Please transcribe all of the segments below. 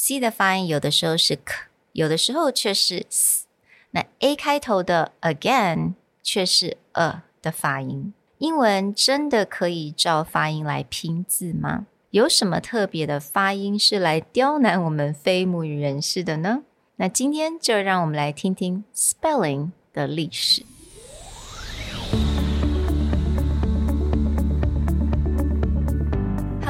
c 的发音有的时候是 k，有的时候却是 s。那 a 开头的 again 却是 a 的发音。英文真的可以照发音来拼字吗？有什么特别的发音是来刁难我们非母语人士的呢？那今天就让我们来听听 spelling 的历史。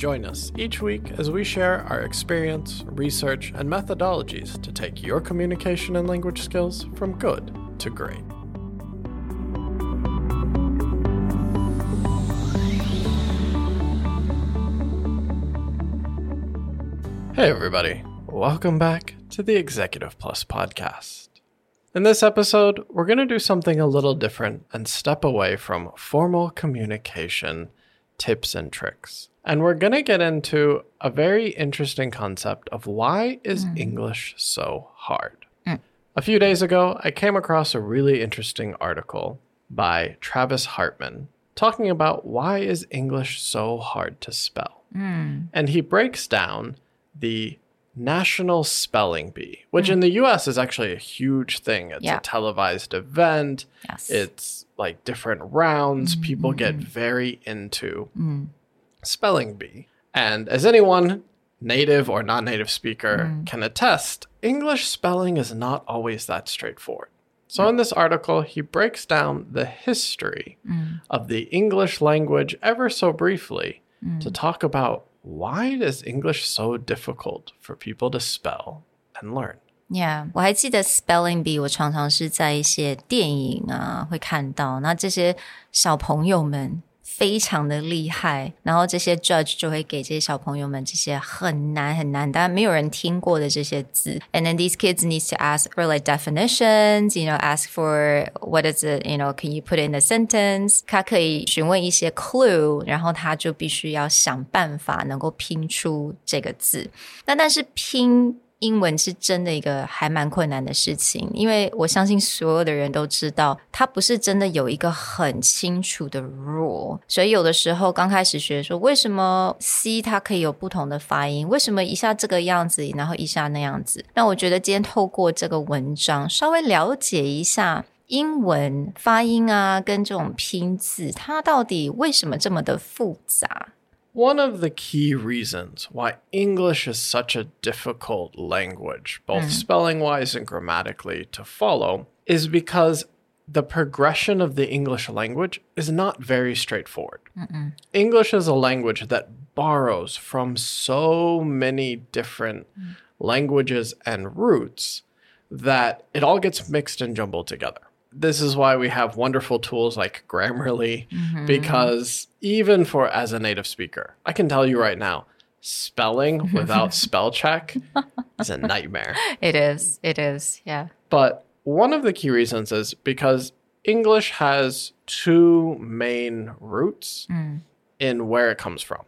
Join us each week as we share our experience, research, and methodologies to take your communication and language skills from good to great. Hey, everybody. Welcome back to the Executive Plus podcast. In this episode, we're going to do something a little different and step away from formal communication tips and tricks. And we're going to get into a very interesting concept of why is mm. English so hard? Mm. A few days ago, I came across a really interesting article by Travis Hartman talking about why is English so hard to spell. Mm. And he breaks down the National Spelling Bee, which mm. in the US is actually a huge thing. It's yeah. a televised event. Yes. It's like different rounds. Mm-hmm. People get mm-hmm. very into mm spelling bee. And as anyone, native or non native speaker, mm. can attest, English spelling is not always that straightforward. So, in this article, he breaks down the history mm. of the English language ever so briefly mm. to talk about why is English so difficult for people to spell and learn. Yeah，我还记得 spelling bee，我常常是在一些电影啊会看到，那这些小朋友们 非常的厉害，然后这些 judge 就会给这些小朋友们这些很难很难，但没有人听过的这些字。And then these kids need to ask for like definitions, you know, ask for what is it, you know, can you put in a sentence？他可以询问一些 clue，然后他就必须要想办法能够拼出这个字。那但是拼。英文是真的一个还蛮困难的事情，因为我相信所有的人都知道，它不是真的有一个很清楚的 rule。所以有的时候刚开始学说，为什么 C 它可以有不同的发音？为什么一下这个样子，然后一下那样子？那我觉得今天透过这个文章，稍微了解一下英文发音啊，跟这种拼字，它到底为什么这么的复杂？One of the key reasons why English is such a difficult language, both mm. spelling wise and grammatically, to follow, is because the progression of the English language is not very straightforward. Mm-mm. English is a language that borrows from so many different mm. languages and roots that it all gets mixed and jumbled together this is why we have wonderful tools like Grammarly, mm-hmm. because even for as a native speaker, I can tell you right now, spelling without spell check is a nightmare. It is. It is. Yeah. But one of the key reasons is because English has two main roots mm. in where it comes from.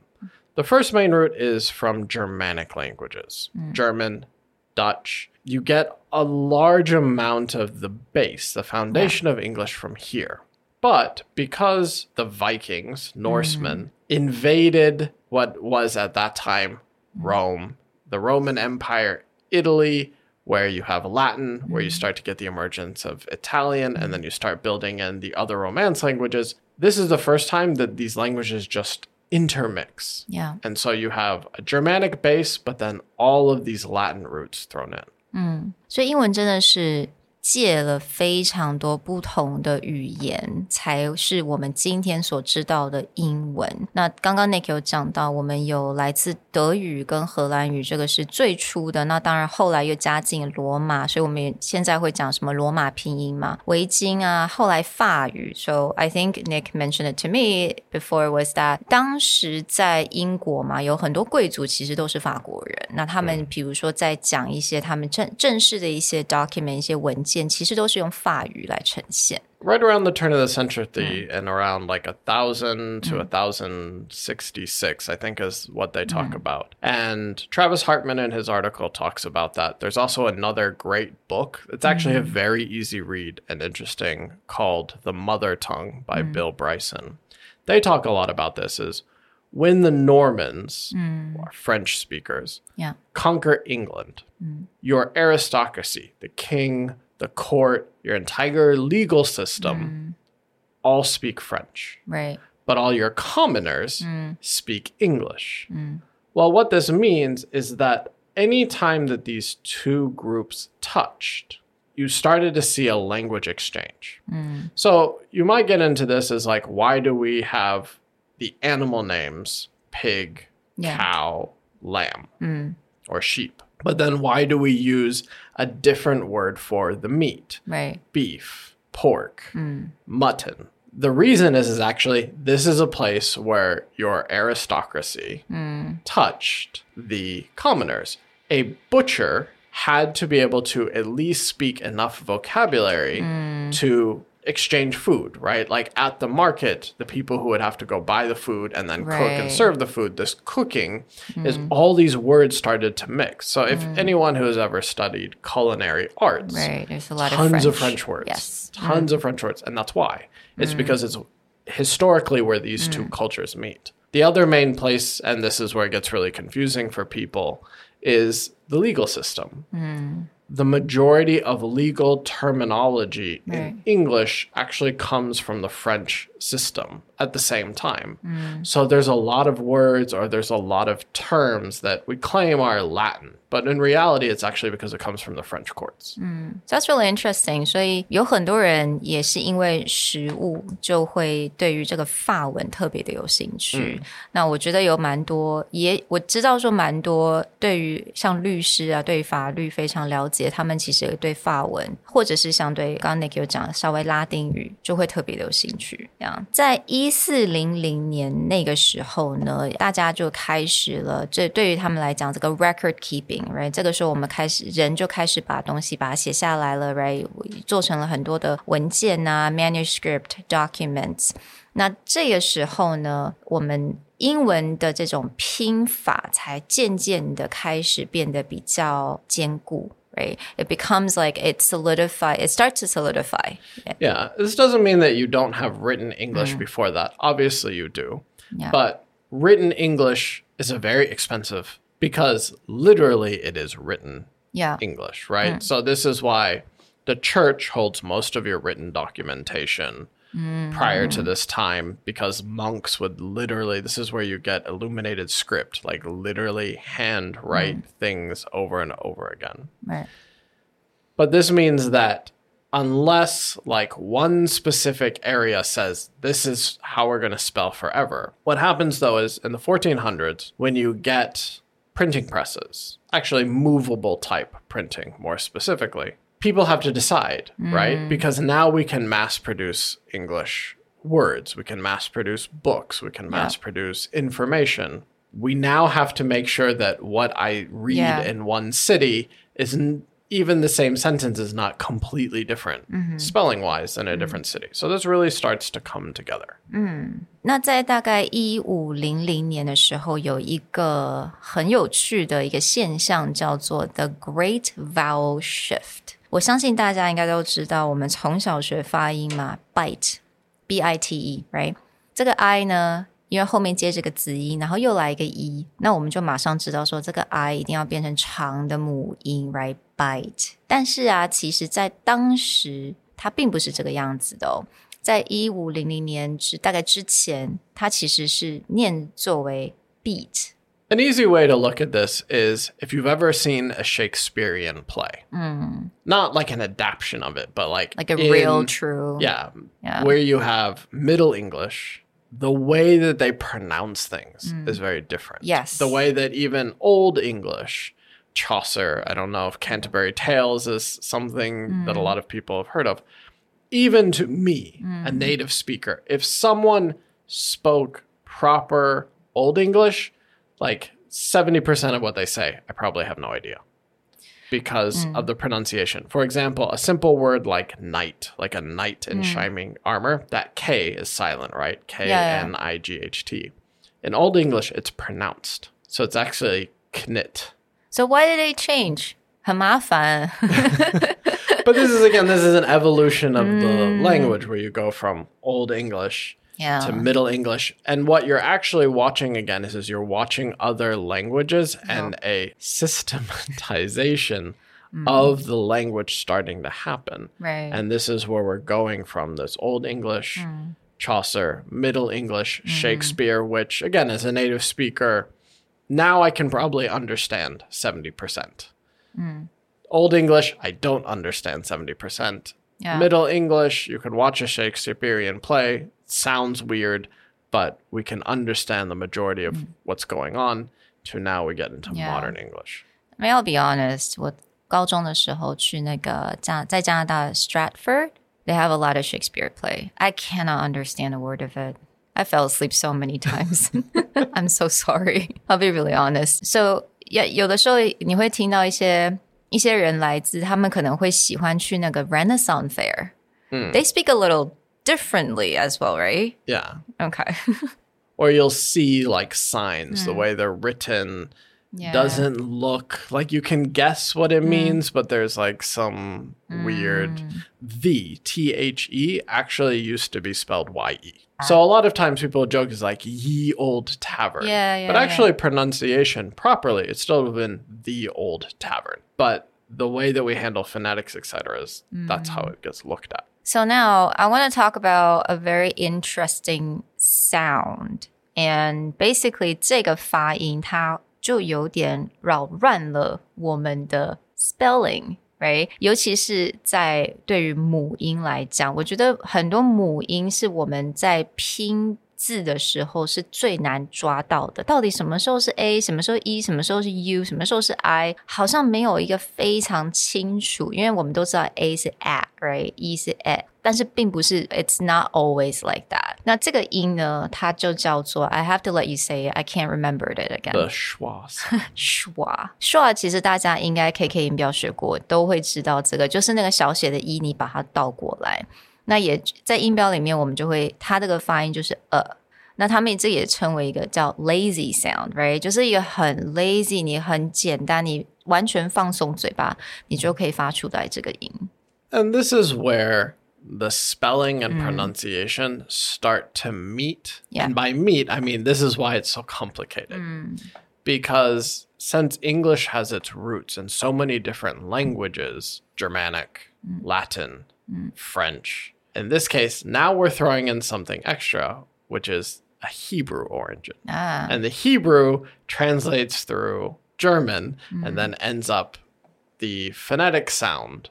The first main root is from Germanic languages mm. German, Dutch. You get a large amount of the base, the foundation yeah. of English from here. But because the Vikings, Norsemen, mm. invaded what was at that time Rome, the Roman Empire, Italy, where you have Latin, mm. where you mm. start to get the emergence of Italian, and then you start building in the other Romance languages. This is the first time that these languages just intermix. Yeah. And so you have a Germanic base, but then all of these Latin roots thrown in. 嗯，所以英文真的是借了非常多不同的语言，才是我们今天所知道的英文。那刚刚 Nick 有讲到，我们有来自德语跟荷兰语，这个是最初的。那当然后来又加进罗马，所以我们现在会讲什么罗马拼音嘛，围巾啊。后来法语，So I think Nick mentioned it to me before was that 当时在英国嘛，有很多贵族其实都是法国人。那他们比如说在讲一些他们正正式的一些 document 一些文件。其实都是用法语来呈现。Right around the turn of the century, mm. and around like a thousand to a thousand sixty-six, I think is what they talk about. And Travis Hartman in his article talks about that. There's also another great book. It's actually a very easy read and interesting called The Mother Tongue by Bill Bryson. They talk a lot about this. Is when the Normans, mm. French speakers, yeah. conquer England, mm. your aristocracy, the king, the court, your entire legal system mm. all speak French. Right. But all your commoners mm. speak English. Mm. Well, what this means is that anytime that these two groups touched, you started to see a language exchange. Mm. So you might get into this as like, why do we have the animal names pig, yeah. cow, lamb, mm. or sheep? But then why do we use a different word for the meat? Right. Beef, pork, mm. mutton. The reason is is actually this is a place where your aristocracy mm. touched the commoners. A butcher had to be able to at least speak enough vocabulary mm. to exchange food, right? Like at the market, the people who would have to go buy the food and then right. cook and serve the food, this cooking mm. is all these words started to mix. So if mm. anyone who has ever studied culinary arts, right, there's a lot tons of French, of French words, yes, tons mm. of French words, and that's why. It's mm. because it's historically where these two mm. cultures meet. The other main place, and this is where it gets really confusing for people, is the legal system. The majority of legal terminology right. in English actually comes from the French system at the same time. Mm. So there's a lot of words or there's a lot of terms that we claim are Latin, but in reality, it's actually because it comes from the French courts. Mm. That's really interesting. 所以有很多人也是因为食物就会对于这个法文特别的有兴趣。嗯、那我觉得有蛮多，也我知道说蛮多对于像律师啊，对法律非常了解，他们其实对法文或者是相对刚刚 Nick 有讲稍微拉丁语就会特别的有兴趣。这样。 在一四零零年那个时候呢，大家就开始了。这对于他们来讲，这个 record keeping，right？这个时候我们开始人就开始把东西把它写下来了，right？做成了很多的文件啊，manuscript documents。那这个时候呢，我们英文的这种拼法才渐渐的开始变得比较坚固。Right? It becomes like it solidify. It starts to solidify. Yeah. yeah. This doesn't mean that you don't have written English mm. before that. Obviously, you do. Yeah. But written English is a very expensive because literally it is written yeah. English, right? Mm. So this is why the church holds most of your written documentation mm. prior to this time because monks would literally this is where you get illuminated script like literally hand write mm. things over and over again right but this means that unless like one specific area says this is how we're going to spell forever what happens though is in the 1400s when you get printing presses actually movable type printing more specifically people have to decide, mm. right? Because now we can mass produce English words, we can mass produce books, we can mass yeah. produce information. We now have to make sure that what I read yeah. in one city isn't even the same sentence is not completely different mm-hmm. spelling wise in a mm-hmm. different city. So this really starts to come together. 嗯，那在大概一五零零年的时候，有一个很有趣的一个现象，叫做 the Great Vowel Shift。 我相信大家应该都知道，我们从小学发音嘛，bite，b i t e，right？这个 i 呢，因为后面接这个子音，然后又来一个 e，那我们就马上知道说这个 i 一定要变成长的母音，right？bite。但是啊，其实在当时它并不是这个样子的哦，在一五零零年之大概之前，它其实是念作为 beat。An easy way to look at this is if you've ever seen a Shakespearean play, hmm. not like an adaptation of it, but like Like a in- real, true. yeah, Yeah. where you have Middle English, the way that they pronounce things hmm. is very different. Yes. the way that even Old English, Chaucer, I don't know if Canterbury Tales is something that a hmm. lot of people have heard of. Even to me, a native speaker, if someone spoke proper Old English, like 70% of what they say, I probably have no idea because of the pronunciation. For example, a simple word like knight, like a knight in shining armor, that K is silent, right? K yeah. N I G H T. In Old English, it's pronounced. So it's actually knit. So why did they change? 很麻烦。 But this is again, this is an evolution of the language where you go from Old English yeah. to Middle English. And what you're actually watching again is, is you're watching other languages and a systematization mm. of the language starting to happen. Right. And this is where we're going from this Old English, mm. Chaucer, Middle English, mm. Shakespeare, which again, as a native speaker, now I can probably understand 70%. Old English, I don't understand 70%. Yeah. Middle English, you can watch a Shakespearean play, sounds weird, but we can understand the majority of what's going on. To now we get into Yeah. modern English. I mean, I'll be honest，我高中的时候去那个加在加拿大的 Stratford，they have a lot of Shakespeare play. I cannot understand a word of it. I fell asleep so many times. I'm so sorry. I'll be really honest. So，有有的时候你会听到一些一些人来自他们可能会喜欢去那个 Renaissance Fair。They speak a little differently as well, right? Yeah. Okay. Or you'll see like signs, the way they're written yeah. doesn't look like you can guess what it means, but there's like some weird mm. the T H E actually used to be spelled Y E. Ah. So a lot of times people joke is like ye old tavern. Yeah, yeah, But actually pronunciation properly, it's still been the old tavern. But the way that we handle phonetics, etc., is mm. that's how it gets looked at. So now I want to talk about a very interesting sound. And basically 这个发音它就有点扰乱了我们的 spelling。Right，尤其是在对于母音来讲，我觉得很多母音是我们在拼 字的时候是最难抓到的。到底什么时候是 A，什么时候 E，什么时候是 U，什么时候是 I，好像没有一个非常清楚。因为我们都知道 A 是 at，right，E 是 at，但是并不是 It's not always like that。那这个音呢，它就叫做 I have to let you say it，I can't remember it again。The schwa schwa schwa 其实大家应该 KK 音标学过，都会知道这个，就是那个小写的一，你把它倒过来。那也在音标里面，我们就会它这个发音就是呃，那他们这也称为一个叫 lazy sound，right？就是一个很 lazy，你很简单，你完全放松嘴巴，你就可以发出来这个音。 And this is where the spelling and pronunciation start to meet. Yeah. And by meet, I mean this is why it's so complicated. Because since English has its roots in so many different languages Germanic, Latin, Mm. French. In this case, now we're throwing in something extra, which is a Hebrew origin. Ah, And the Hebrew translates through German and mm. then ends up the phonetic sound,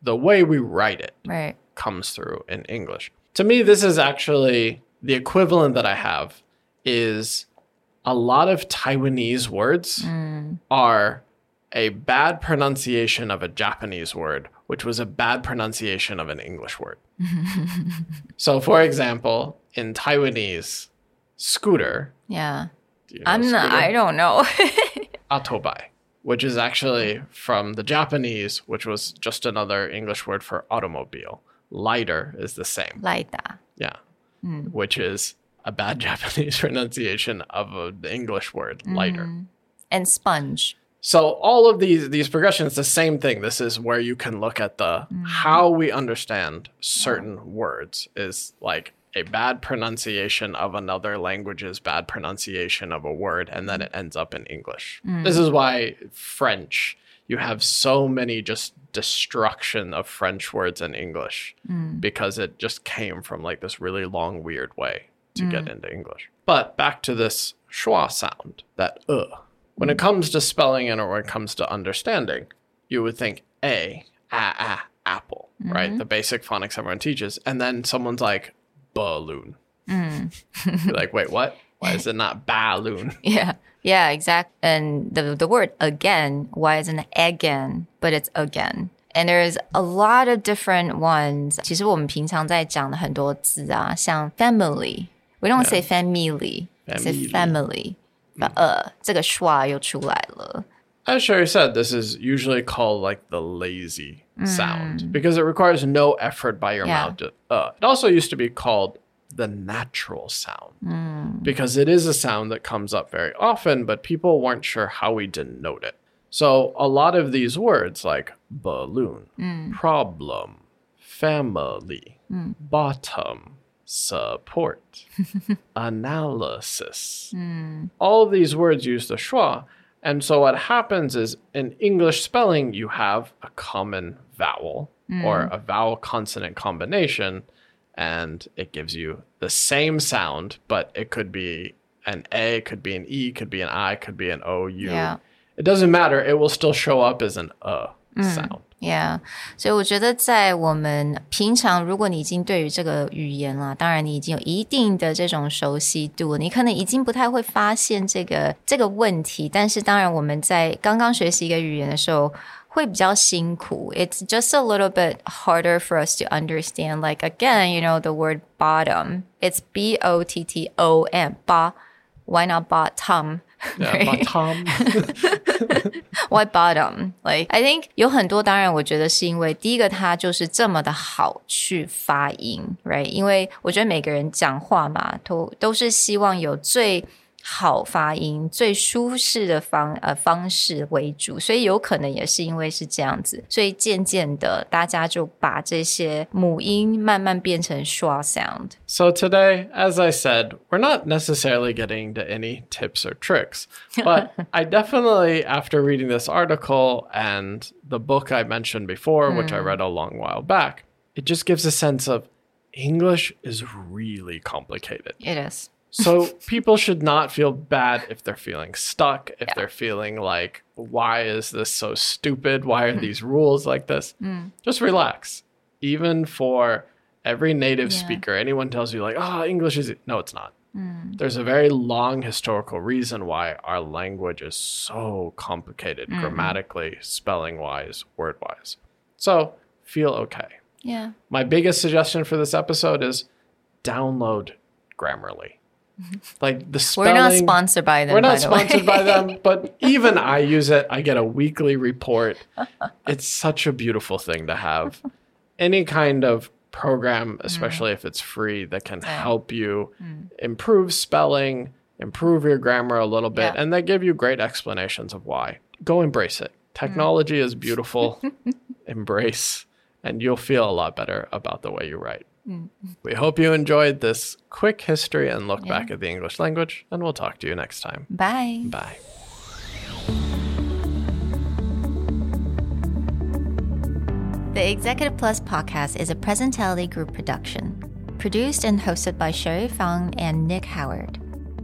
the way we write it right. comes through in English. To me, this is actually the equivalent that I have is a lot of Taiwanese words mm. are a bad pronunciation of a Japanese word, which was a bad pronunciation of an English word. so, for example, in Taiwanese, scooter, Yeah. you know I'm not. I don't know. Atobai, which is actually from the Japanese, which was just another English word for automobile. Lighter is the same. Lighter. Yeah. Hmm. Which is a bad Japanese pronunciation of a, the English word, hmm. lighter. and sponge. So all of these these progressions, the same thing. This is where you can look at the mm. how we understand certain words is like a bad pronunciation of another language's bad pronunciation of a word, and then mm. it ends up in English. Mm. This is why French, you have so many just destruction of French words in English because it just came from like this really long, weird way to get into English. But back to this schwa sound, that uh. When it comes to spelling and or when it comes to understanding, you would think a, a, a, apple, right? The basic phonics everyone teaches. And then someone's like, balloon. You're like, wait, what? Why is it not balloon? Yeah, yeah, exact. And the the word again, why isn't it again, but it's again. And there's a lot of different ones. 其实我们平常在讲的很多字啊，像 family, we don't say family, we say family. But 呃，这个 schwa 又出来了。 As Sherry said, this is usually called like the lazy sound because it requires no effort by your Yeah. mouth. To, uh. It also used to be called the natural sound because it is a sound that comes up very often, but people weren't sure how we denote it. So a lot of these words like balloon, problem, family, bottom, support, analysis. Hmm. All of these words use the schwa. And so what happens is in English spelling, you have a common vowel hmm. or a vowel consonant combination, and it gives you the same sound, but it could be an A, could be an E, could be an I, could be an O, U. Yeah. It doesn't matter. It will still show up as an uh hmm. sound. Yeah，所以我觉得在我们平常，如果你已经对于这个语言啦，当然你已经有一定的这种熟悉度，你可能已经不太会发现这个这个问题。但是当然我们在刚刚学习一个语言的时候，会比较辛苦。It's just a little bit harder for us to understand. Like again, you know, the word bottom. It's B O T T O M. Ba. Why not bottom? Yeah, Right? but Why bottom? Like I think 有很多，当然我觉得是因为第一个它就是这么的好去发音，right？因为我觉得每个人讲话嘛，都都是希望有最好发音、最舒适的方呃方式为主，所以有可能也是因为是这样子，所以渐渐的大家就把这些母音慢慢变成 schwa sound。 So today, as I said, we're not necessarily getting to any tips or tricks, but I definitely, after reading this article and the book I mentioned before, which I read a long while back, it just gives a sense of English is really complicated. It is. So people should not feel bad if they're feeling stuck, if they're feeling like, why is this so stupid? Why are hmm. these rules like this? Hmm. Just relax. Even for every native Yeah. speaker, anyone tells you, like, oh, English is. No, it's not. Hmm. There's a very long historical reason why our language is so complicated, mm-hmm. grammatically, spelling wise, word wise. So feel okay. Yeah. My biggest suggestion for this episode is download Grammarly. Like the spelling. We're not sponsored by them. We're by not the way. sponsored by them, but even I use it. I get a weekly report. It's such a beautiful thing to have. Any kind of program, mm. especially if it's free, that can help you mm. improve spelling, improve your grammar a little bit, Yeah. and they give you great explanations of why. Go embrace it. Mm. Technology is beautiful. embrace, and you'll feel a lot better about the way you write. We hope you enjoyed this quick history and look back at the English language, and we'll talk to you next time. Bye. Bye. The Executive Plus podcast is a Presentality Group production, produced and hosted by Sherry Fang and Nick Howard.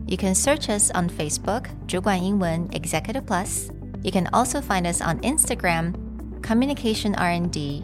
You can search us on Facebook, 主管英文 Executive Plus. You can also find us on Instagram, Communication R&D,